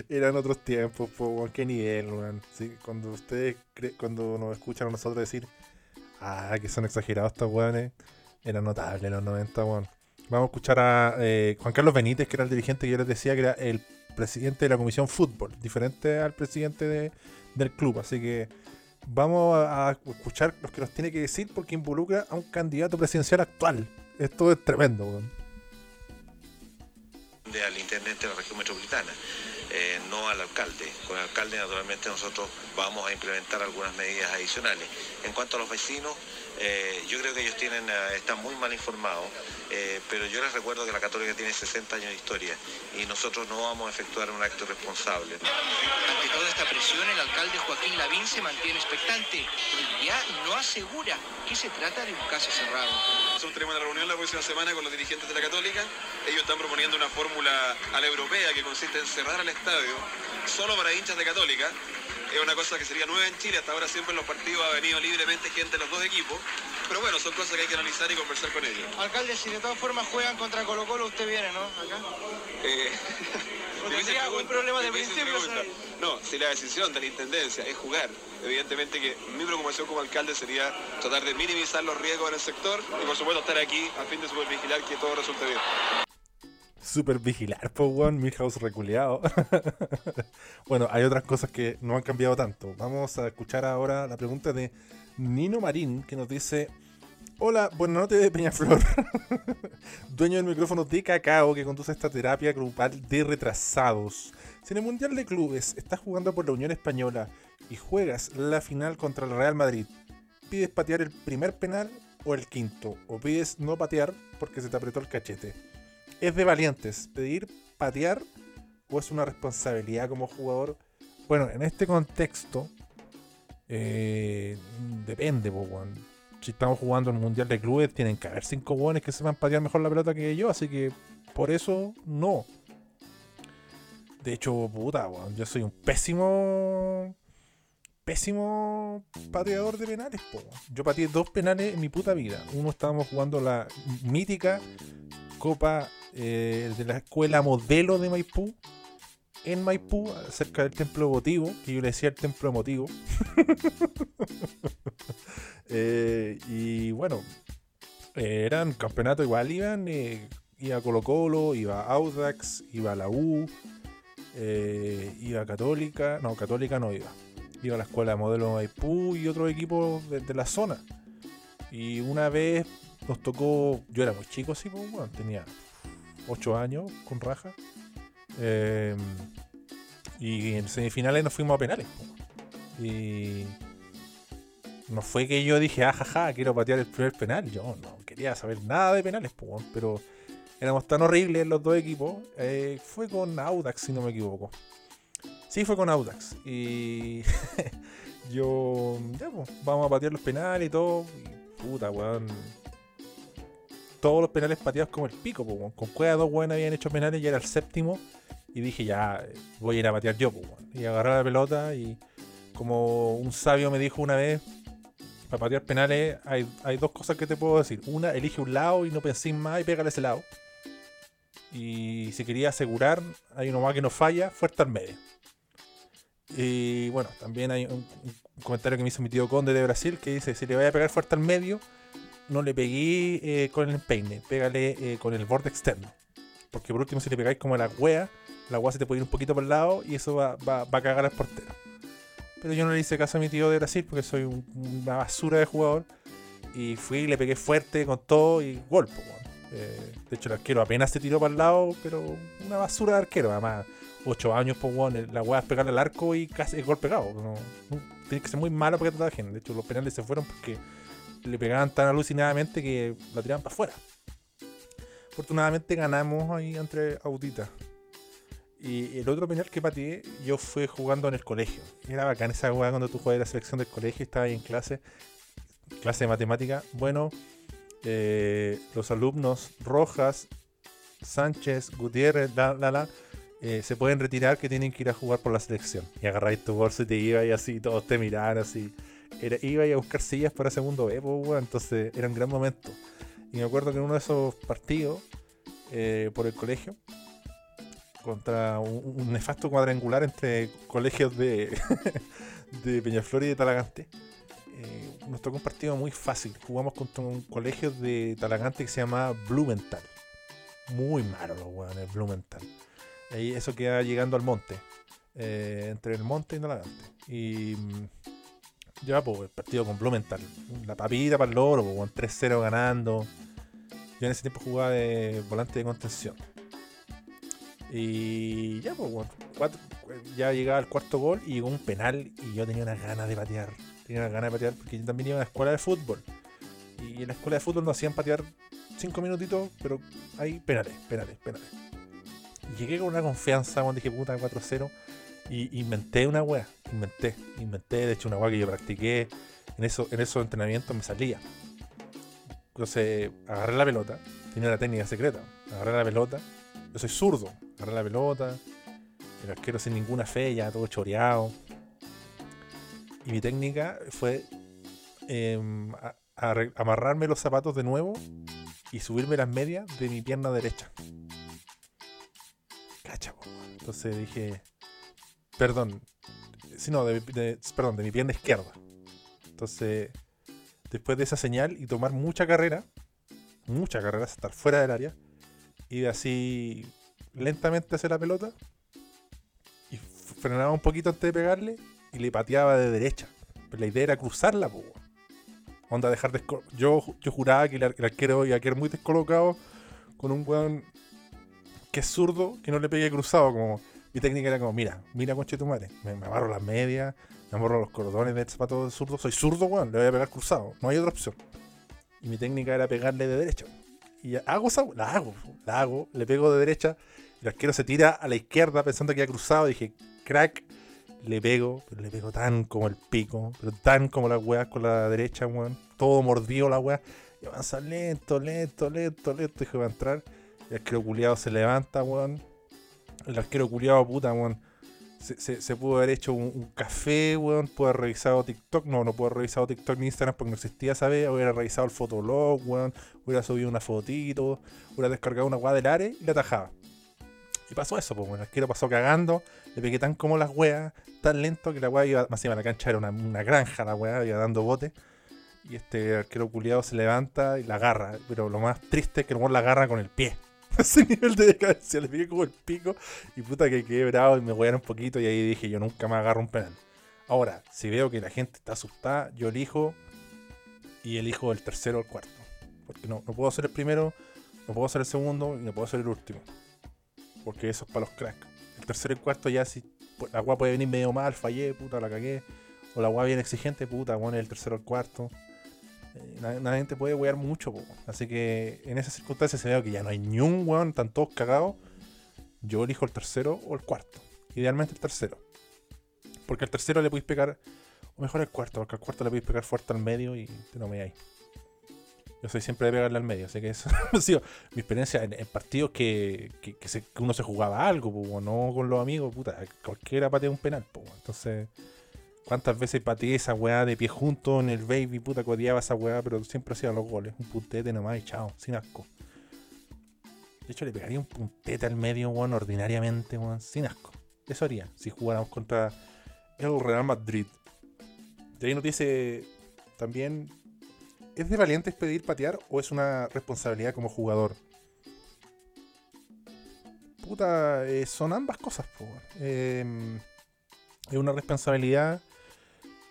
Eran otros tiempos, po, weón. Qué nivel, weón. Cuando ustedes, cuando nos escuchan a nosotros decir, ah, que son exagerados estos weones, era notable los 90, weón. Vamos a escuchar a eh, Juan Carlos Benítez, que era el dirigente que yo les decía que era el presidente de la comisión fútbol, diferente al presidente de- del club. Así que vamos a, escuchar lo que nos tiene que decir porque involucra a un candidato presidencial actual. Esto es tremendo, weón. al intendente de la región metropolitana, eh, no al alcalde. Con el alcalde naturalmente nosotros vamos a implementar algunas medidas adicionales. En cuanto a los vecinos, eh, yo creo que ellos tienen, eh, están muy mal informados, eh, pero yo les recuerdo que la Católica tiene 60 años de historia y nosotros no vamos a efectuar un acto irresponsable. Ante toda esta presión, el alcalde Joaquín Lavín se mantiene expectante y ya no asegura que se trata de un caso cerrado. Nosotros tenemos una reunión la próxima semana con los dirigentes de la Católica. Ellos están proponiendo una fórmula a la europea que consiste en cerrar el estadio solo para hinchas de Católica. Es una cosa que sería nueva en Chile. Hasta ahora siempre en los partidos ha venido libremente gente de los dos equipos. Pero bueno, son cosas que hay que analizar y conversar con ellos. Alcalde, si de todas formas juegan contra Colo Colo, usted viene, ¿no? Acá. Eh, ¿O difícil tendría algún problema de principio. No, si la decisión de la intendencia es jugar, evidentemente que mi preocupación como alcalde sería tratar de minimizar los riesgos en el sector y por supuesto estar aquí a fin de supervigilar que todo resulte bien. Super vigilar, po, weón. Milhouse reculeado. bueno, hay otras cosas que no han cambiado tanto. Vamos a escuchar ahora la pregunta de Nino Marín, que nos dice: Hola, buenas noches de Peñaflor. Dueño del micrófono de Cacao que conduce esta terapia grupal de retrasados. Si en el Mundial de Clubes estás jugando por la Unión Española y juegas la final contra el Real Madrid, ¿pides patear el primer penal o el quinto? ¿O pides no patear porque se te apretó el cachete? ¿Es de valientes pedir patear o es una responsabilidad como jugador? Bueno, en este contexto eh, depende. Si estamos jugando en un mundial de clubes, tienen que haber cinco buenos que sepan patear mejor la pelota que yo, así que por eso no. De hecho, puta, weón, yo soy un pésimo. Pésimo pateador de penales, po. Yo pateé dos penales en mi puta vida. Uno estábamos jugando la mítica Copa eh, de la Escuela Modelo de Maipú. En Maipú, cerca del templo votivo, que yo le decía el templo emotivo. Eh, y bueno, eran campeonatos igual, iban, eh, iba Colo Colo, iba Audax, iba la U, eh, iba Católica, no, Católica no iba. Iba a la escuela de modelo Maipú y otros equipos de, la zona. Y una vez nos tocó, yo era muy chico, sí, pues, tenía 8 años con raja. Eh, y en semifinales nos fuimos a penales. po. Y no fue que yo dije, ah, jaja, quiero patear el primer penal. Yo no quería saber nada de penales, weón, pero éramos tan horribles los dos equipos. Eh, fue con Audax, si no me equivoco. Sí, fue con Audax. Y yo, ya, pues, vamos a patear los penales y todo. Y puta, weón. Todos los penales pateados como el pico, po, weón. Con Cueva dos weón habían hecho penales y era el séptimo. Y dije, ya, voy a ir a patear yo, po, weón. Y agarré la pelota y como un sabio me dijo una vez, para patear penales hay, hay dos cosas que te puedo decir. Una, elige un lado y no penséis más y pégale ese lado. Y si quería asegurar, hay uno más que no falla, fuerte al medio. Y bueno, también hay un, comentario que me hizo mi tío Conde de Brasil que dice, si le vaya a pegar fuerte al medio, no le pegué eh, con el empeine, pégale eh, con el borde externo. Porque por último, si le pegáis como la wea, la wea se te puede ir un poquito por el lado y eso va, va- va a cagar al portero. pero yo no le hice caso a mi tío de Brasil porque soy un- una basura de jugador. Y fui le pegué fuerte con todo y gol, po, weón. Eh, de hecho, el arquero apenas se tiró para el lado, pero una basura de arquero. Además, 8 años, pues, weón. La weá es pegarle al arco y casi el gol pegado. Tiene que ser muy malo para que te gente. De hecho, los penales se fueron porque le pegaban tan alucinadamente que la tiraban para afuera. Afortunadamente ganamos ahí entre Audita. Y el otro penal que pateé, yo fui jugando en el colegio. Era bacán esa weá cuando tú jugabas la selección del colegio y estabas ahí en clase, clase de matemática. Bueno, eh, los alumnos Rojas, Sánchez, Gutiérrez, la, la, la, eh, se pueden retirar que tienen que ir a jugar por la selección. Y agarráis tu bolso y te ibas y así, todos te miraban así. Era, iba a buscar sillas para segundo B, pues, weón. entonces era un gran momento. Y me acuerdo que en uno de esos partidos eh, por el colegio, contra un, nefasto cuadrangular entre colegios de, de Peñaflor y de Talagante, eh, nos tocó un partido muy fácil. Jugamos contra un colegio de Talagante que se llamaba Blumenthal. Muy malo los weones, Blumenthal. Ahí eso queda llegando al monte. eh, entre el monte y Talagante. Y mm, ya, pues, el partido con Blumenthal. La papita para el loro, pues, weón, 3-0 ganando. Yo en ese tiempo jugaba de volante de contención. Y ya, pues, ya llegaba el cuarto gol y llegó un penal y yo tenía unas ganas de patear. Tenía unas ganas de patear porque yo también iba a la escuela de fútbol. Y en la escuela de fútbol nos hacían patear cinco minutitos, pero hay penales, penales, penales. Llegué con una confianza cuando dije puta 4-0 y inventé una wea. Inventé, inventé, de hecho una wea que yo practiqué en, eso, en esos entrenamientos me salía. Entonces agarré la pelota, tenía la técnica secreta. Agarré la pelota, yo soy zurdo, agarré la pelota, el arquero sin ninguna fe, ya todo choreado. Y mi técnica fue em, amarrarme los zapatos de nuevo y subirme las medias de mi pierna derecha. Entonces dije, perdón, si no, de, de- perdón, de mi pierna izquierda. Entonces, después de esa señal y tomar mucha carrera, mucha carrera, estar fuera del área, iba así lentamente hacia la pelota y frenaba un poquito antes de pegarle y le pateaba de derecha. Pero la idea era cruzarla, weón. Onda dejar desco- yo, yo juraba que el arquero iba a quedar muy descolocado con un weón que es zurdo, que no le pegue cruzado. Como mi técnica era como, mira, mira conche tu madre. Me, me amarro las medias, me amarro los cordones del zapato de zurdo. Soy zurdo, weón, le voy a pegar cruzado. No hay otra opción. Y mi técnica era pegarle de derecha. Y hago esa, la hago, la hago, le pego de derecha. El arquero se tira a la izquierda pensando que iba cruzado. Dije, crack, le pego, pero le pego tan como el pico, pero tan como las weas con la derecha, weón. Todo mordido la wea. Y avanza lento, lento, lento, lento. Dije, va a entrar. El arquero culiado se levanta, weón. El arquero culiado, puta, weón. Se, pudo haber hecho un, café, weón. Pudo haber revisado TikTok. No, no pudo haber revisado TikTok ni Instagram porque no existía esa vez. Hubiera revisado el fotolog, weón. Hubiera subido una fotito. Hubiera descargado una weá del área y la atajaba. Y pasó eso, pues, bueno, el arquero pasó cagando, le pegué tan como las weas, tan lento que la wea iba, más encima la cancha era una, una granja la wea, iba dando bote. Y este arquero culiado se levanta y la agarra, pero lo más triste es que el weón la agarra con el pie. Ese nivel de decadencia, le pegué como el pico y puta que quedé bravo y me wearon un poquito y ahí dije yo nunca más agarro un penal. Ahora, si veo que la gente está asustada, yo elijo y elijo el tercero o el cuarto. Porque no, no puedo ser el primero, no puedo ser el segundo y no puedo ser el último. Porque eso es para los cracks. El tercero y el cuarto ya si la agua puede venir medio mal, fallé, puta, la cagué. O la agua bien exigente, puta, bueno, el tercero o el cuarto. La, la gente puede wear mucho, así que en esas circunstancias se veo que ya no hay ni un weón, están todos cagados. Yo elijo el tercero o el cuarto. Idealmente el tercero. Porque al tercero le podéis pegar, o mejor el cuarto, porque al cuarto le podéis pegar fuerte al medio y te no me hay. Yo soy siempre de pegarle al medio, así que eso ha sido mi experiencia en, en partidos que, que uno se jugaba algo, po, no con los amigos, puta, cualquiera patea un penal, po, entonces, ¿cuántas veces pateé esa weá de pie junto en el baby, puta, codeaba esa weá, pero siempre hacía los goles, un puntete nomás y chao, sin asco. De hecho, le pegaría un puntete al medio, weón, ordinariamente, weón, sin asco. Eso haría, si jugáramos contra el Real Madrid. De ahí nos dice también ¿Es de valientes pedir patear o es una responsabilidad como jugador? Puta, eh, son ambas cosas, po, weón. Eh, es una responsabilidad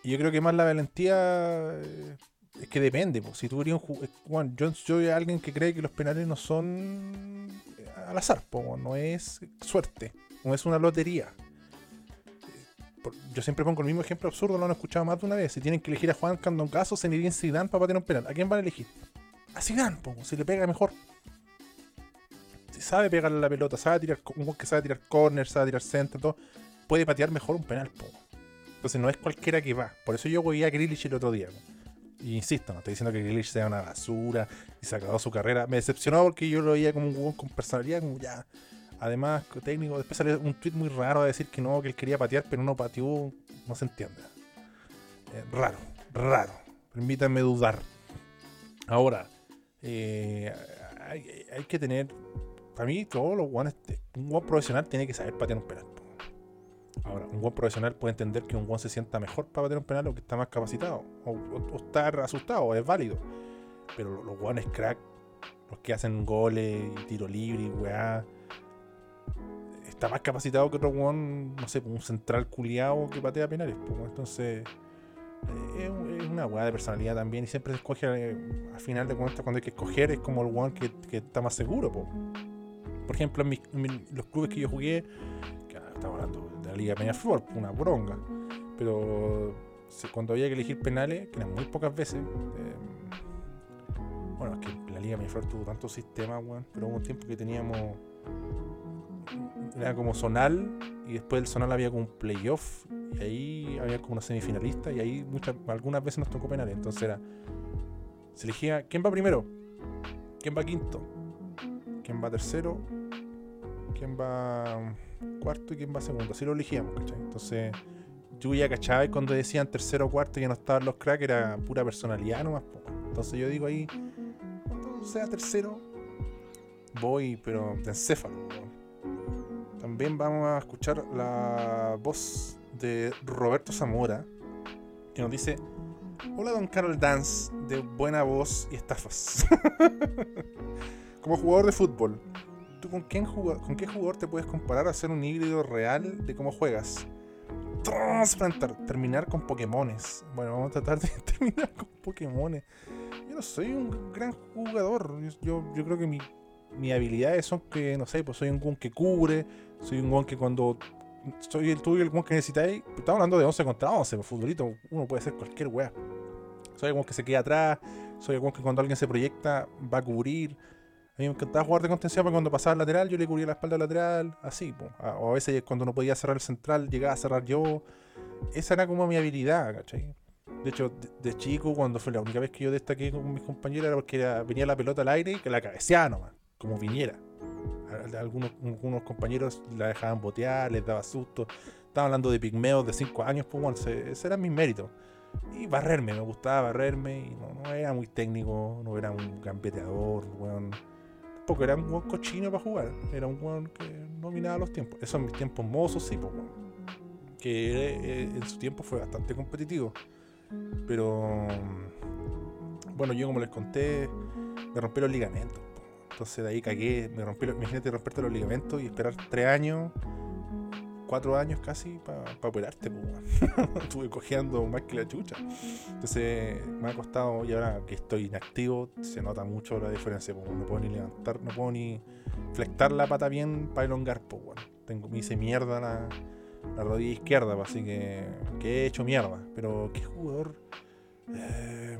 yo creo que más la valentía eh, es que depende. po. Si tú eres un bueno, yo soy alguien que cree que los penales no son eh, al azar, po, no es suerte, no es una lotería. Eh, Yo siempre pongo el mismo ejemplo absurdo, lo han escuchado más de una vez. Si tienen que elegir a Juan Candongazo, Zinedine Zidane para patear un penal, ¿a quién van a elegir? A Zidane, po, si le pega mejor. Si sabe pegarle la pelota, sabe tirar, un que sabe tirar corner, sabe tirar centro, puede patear mejor un penal. Entonces no es cualquiera que va. Por eso yo voy a Grealish el otro día. Y insisto, no estoy diciendo que Grealish sea una basura y se acabó su carrera. Me decepcionó porque yo lo veía como un huevón con personalidad, como ya. Además, co- técnico, después salió un tweet muy raro a decir que no, que él quería patear, pero no pateó, no se entiende. Eh, raro, raro. Permítanme dudar. Ahora, eh, hay, que tener, para mí, todos los guanes, un buen profesional tiene que saber patear un penal. Ahora, un buen profesional puede entender que un buen se sienta mejor para patear un penal o que está más capacitado, o, o- o estar asustado, es válido. Pero los, guanes crack, los que hacen goles y tiro libre weá, está más capacitado que otro guan, no sé, un central culiado que patea penales. po. Entonces, eh, es, un- es una weá de personalidad también y siempre se escoge, eh, al final de cuentas, cuando hay que escoger, es como el guan que, está más seguro. po. Por ejemplo, en, los clubes que yo jugué, estamos hablando de la Liga Peñaflor, una bronca, pero cuando había que elegir penales, que eran muy pocas veces, eh, bueno, es que la Liga Peñaflor tuvo tantos sistemas, weón, pero hubo un tiempo que teníamos, era como zonal, y después del zonal había como un playoff, y ahí había como una semifinalista, y ahí muchas, algunas veces nos tocó penales, entonces era, se elegía, ¿quién va primero? ¿Quién va quinto? ¿Quién va tercero? ¿Quién va cuarto y quién va segundo? Así lo elegíamos, ¿cachai? Entonces, yo ya cachaba y cuando decían tercero o cuarto ya no estaban los cracks, era pura personalidad nomás. po. Entonces yo digo ahí, cuando sea tercero, voy, pero de encéfalo. También vamos a escuchar la voz de Roberto Zamora, que nos dice, hola don Carol Dance, de buena voz y estafas. Como jugador de fútbol, ¿tú con, quién con qué jugador te puedes comparar a ser un híbrido real de cómo juegas? Transplantar, terminar con Pokémones. Bueno, vamos a tratar de terminar con Pokémones. Yo no soy un gran jugador. Yo, yo, creo que mi, mis habilidades son que, no sé, pues soy un gun que cubre, soy un gun que cuando soy el tuyo, el gun que necesitáis. Estamos hablando de 11 contra 11, pues futbolito, uno puede ser cualquier weá. Soy el gun que se queda atrás, soy el gun que cuando alguien se proyecta va a cubrir. Mí me encantaba jugar de contención porque cuando pasaba el lateral yo le cubría la espalda al lateral, así. O a veces cuando no podía cerrar el central llegaba a cerrar yo. Esa era como mi habilidad, ¿cachai? De hecho, de, chico, cuando fue la única vez que yo destaqué con mis compañeros era porque venía la pelota al aire y que la cabeceaba nomás, como viniera. Algunos, algunos compañeros la dejaban botear, les daba susto. Estaba hablando de pigmeos de 5 años, pues bueno, ese, ese era mi mérito. Y barrerme, me gustaba barrerme y no, no era muy técnico, no era un gambeteador, weón. Tampoco era un buen cochino para jugar, era un weón que no miraba los tiempos. Eso en mis tiempos mozos, sí, pues. Que eh, en su tiempo fue bastante competitivo. Pero mm, bueno, yo como les conté, me rompí los ligamentos. Entonces de ahí cagué, me rompí, imagínate romperte los ligamentos y esperar tres años, cuatro años casi para operarte. weón. Estuve cojeando más que la chucha. Entonces me ha costado, y ahora que estoy inactivo, se nota mucho la diferencia. No puedo ni levantar, no puedo ni flectar la pata bien para elongar. po, weón. Tengo, me hice mierda la, la rodilla izquierda, pues, así que, que he hecho mierda. Pero qué jugador. Eh,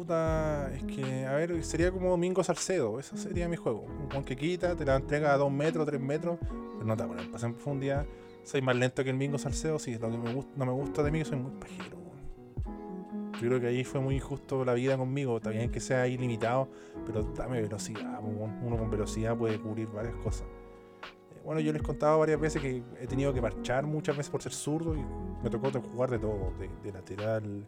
puta, es que, a ver, sería como Domingo Salcedo. Ese sería mi juego. Un que quita, te la entrega a 2 metros, 3 metros, pero no te va a en profundidad. Soy más lento que el Mingo Salcedo, sí, lo que me gusta, no me gusta de mí es soy muy pajero. Yo creo que ahí fue muy injusto la vida conmigo. Está bien que sea ilimitado, pero dame velocidad. Uno con velocidad puede cubrir varias cosas. Bueno, yo les contaba varias veces que he tenido que marchar muchas veces por ser zurdo y me tocó jugar de todo, de, lateral,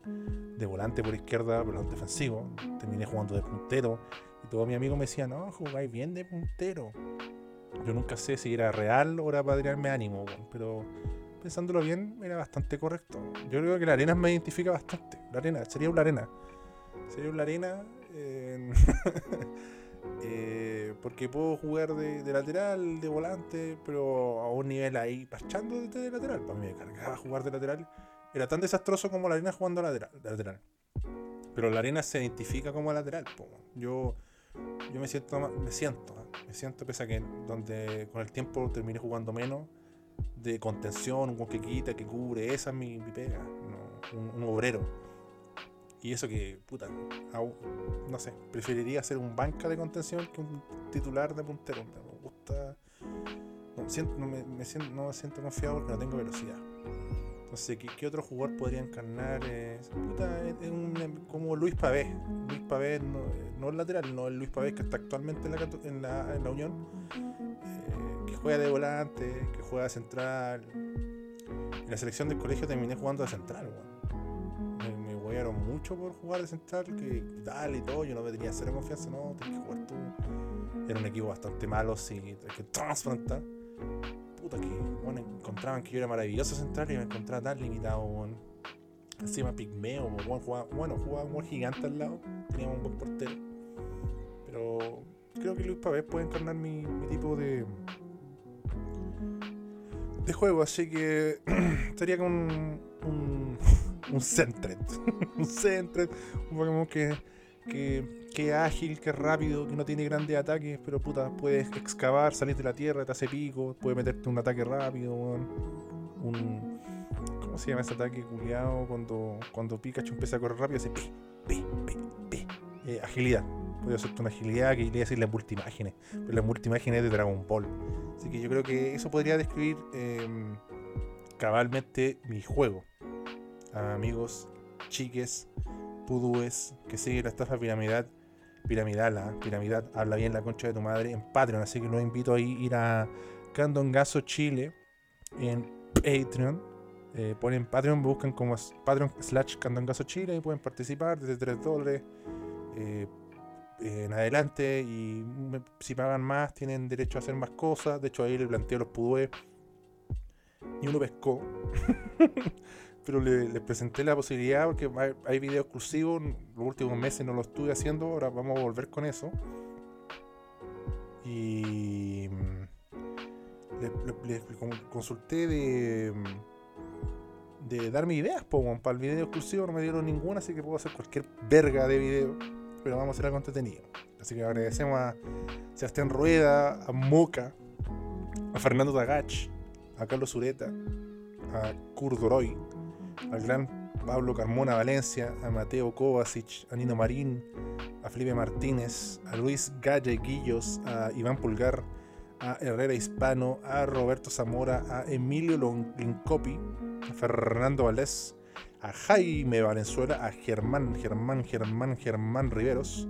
de volante por izquierda, pero defensivo. Terminé jugando de puntero y todos mis amigos me decían, no, jugáis bien de puntero. Yo nunca sé si era real o era para tirarme ánimo, pero pensándolo bien, era bastante correcto. Yo creo que la arena me identifica bastante. La arena, sería una arena. Sería una arena. eh, porque puedo jugar de, lateral, de volante, pero a un nivel ahí, parchando de, lateral. Para mí me cargaba jugar de lateral. Era tan desastroso como la arena jugando lateral. lateral. Pero la arena se identifica como lateral. Yo, yo me siento, me siento, ¿eh? me siento pese a que donde con el tiempo terminé jugando menos de contención, un que quita, que cubre, esa es mi, pega, un obrero. Y eso que, puta, no sé, preferiría ser un banca de contención que un titular de puntero. Me gusta, no, me, siento, no me siento confiado porque no tengo velocidad. Entonces, ¿qué, qué otro jugador podría encarnar? eh, puta, es- un- como Luis Pavés. Luis Pavés no, no es lateral, no es Luis Pavés que está actualmente en la, en la, en la Unión. eh, que juega de volante, que juega de central. En la selección del colegio terminé jugando de central, weón. Huearon mucho por jugar de central, que tal y todo. Yo no me tenía cero confianza, no, tenés que jugar tú. Era un equipo bastante malo, sí, que transplantar puta que bueno, encontraban que yo era maravilloso central y me encontraba tan limitado, weón. Encima pigmeo, weón, jugaba- bueno, jugaba un gigante al lado, teníamos un buen portero. Pero creo que Luis Pavés puede encarnar mi, tipo de de juego, así que sería con un un, un Sentret. un Sentret, un Pokémon que, que, que es ágil, que es rápido, que no tiene grandes ataques, pero puta, puedes excavar, salir de la tierra, te hace pico, puede meterte un ataque rápido, weón. Un. ¿Cómo se llama ese ataque culiado cuando, cuando Pikachu empieza a correr rápido? Hace pi, pi, pi, pi. Eh, agilidad. Puede hacerte una agilidad que iría a decir las multimágenes. Pero las multimágenes de Dragon Ball. Así que yo creo que eso podría describir em, cabalmente mi juego. Amigos, chiques, pudúes, que sigue la estafa piramidal, piramidal, ah, piramidal, habla bien la concha de tu madre en Patreon, así que los invito a ir a Candongazo Chile en Patreon. Eh, ponen Patreon, buscan como Patreon slash Candongazo Chile y pueden participar desde 3 dólares eh, en adelante y si pagan más tienen derecho a hacer más cosas. De hecho ahí le planteo los pudúes y uno pescó. pero le- presenté la posibilidad porque hay, hay video exclusivo. Los últimos meses no lo estuve haciendo, ahora vamos a volver con eso. Y mm, le, le- le con- consulté de, mm, de darme ideas po, para el video exclusivo, no me dieron ninguna, así que puedo hacer cualquier verga de video, pero vamos a hacer algo entretenido. Así que agradecemos a Sebastián Rueda, a Moca, a Fernando Tagach, a Carlos Ureta, a Kurdoroy, al gran Pablo Carmona Valencia, a Mateo Kovacic, a Nino Marín, a Felipe Martínez, a Luis Galleguillos, a Iván Pulgar, a Herrera Hispano, a Roberto Zamora, a Emilio Lincopi, a Fernando Valdés, a Jaime Valenzuela, a Germán, Germán, Germán, Germán Riveros,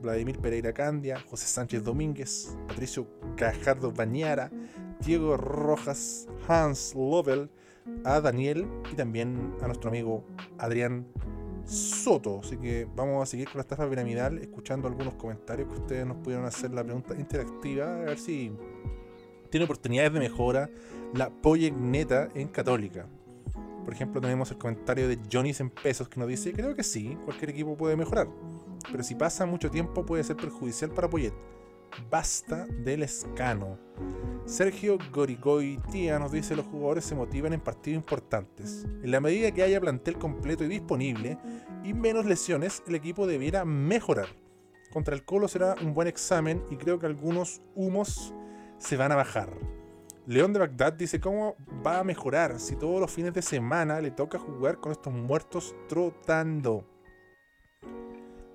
Vladimir Pereira Candia, José Sánchez Domínguez, Patricio Cajardo Bañara, Diego Rojas, Hans Lovell, a Daniel y también a nuestro amigo Adrián Soto. Así que vamos a seguir con la estafa piramidal, escuchando algunos comentarios que ustedes nos pudieron hacer la pregunta interactiva, a ver si tiene oportunidades de mejora la neta en Católica. Por ejemplo, tenemos el comentario de Johnny en pesos que nos dice, creo que sí, cualquier equipo puede mejorar, pero si pasa mucho tiempo puede ser perjudicial para Poyet. Basta del escano. Sergio Gorigoitia nos dice los jugadores se motivan en partidos importantes. En la medida que haya plantel completo y disponible y menos lesiones, el equipo debiera mejorar. Contra el Colo será un buen examen y creo que algunos humos se van a bajar. León de Bagdad dice cómo va a mejorar si todos los fines de semana le toca jugar con estos muertos trotando.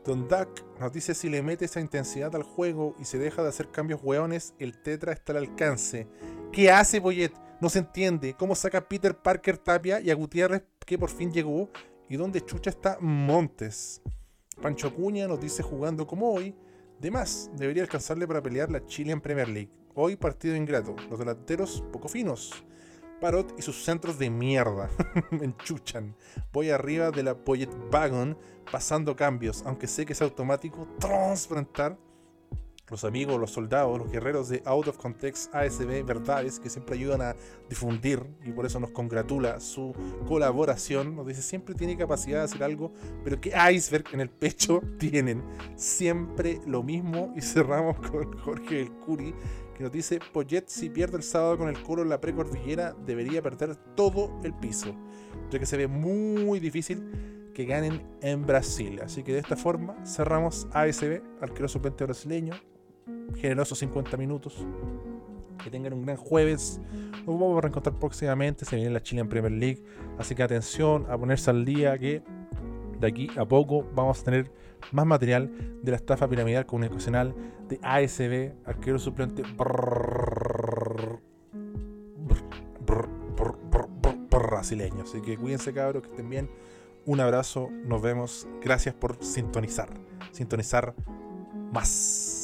Don Duck nos dice si le mete esa intensidad al juego y se deja de hacer cambios hueones, el Tetra está al alcance. ¿Qué hace Boyet? No se entiende. ¿Cómo saca Peter Parker Tapia y a Gutiérrez que por fin llegó? ¿Y dónde chucha está Montes? Pancho Acuña nos dice jugando como hoy. De más, debería alcanzarle para pelear la Chile en Premier League. Hoy partido ingrato. Los delanteros poco finos. Parot y sus centros de mierda. Me enchuchan. Voy arriba de la Poyet Wagon pasando cambios, aunque sé que es automático transplantar los amigos, los soldados, los guerreros de Out of Context ASB Verdades, que siempre ayudan a difundir y por eso nos congratula su colaboración. Nos dice, siempre tiene capacidad de hacer algo, pero que iceberg en el pecho tienen. Siempre lo mismo. Y cerramos con Jorge El Curi, nos dice, Poyet si pierde el sábado con el culo en la precordillera, debería perder todo el piso. Ya que se ve muy difícil que ganen en Brasil. Así que de esta forma cerramos ASB, arquero suplente brasileño, generosos 50 minutos. Que tengan un gran jueves. Nos vamos a reencontrar próximamente. Se viene la Chile en Premier League. Así que atención a ponerse al día que de aquí a poco vamos a tener más material de la estafa piramidal comunicacional de ASB, arquero suplente brasileño. Así que cuídense cabros, que estén bien. Un abrazo, nos vemos. Gracias por sintonizar. Sintonizar más.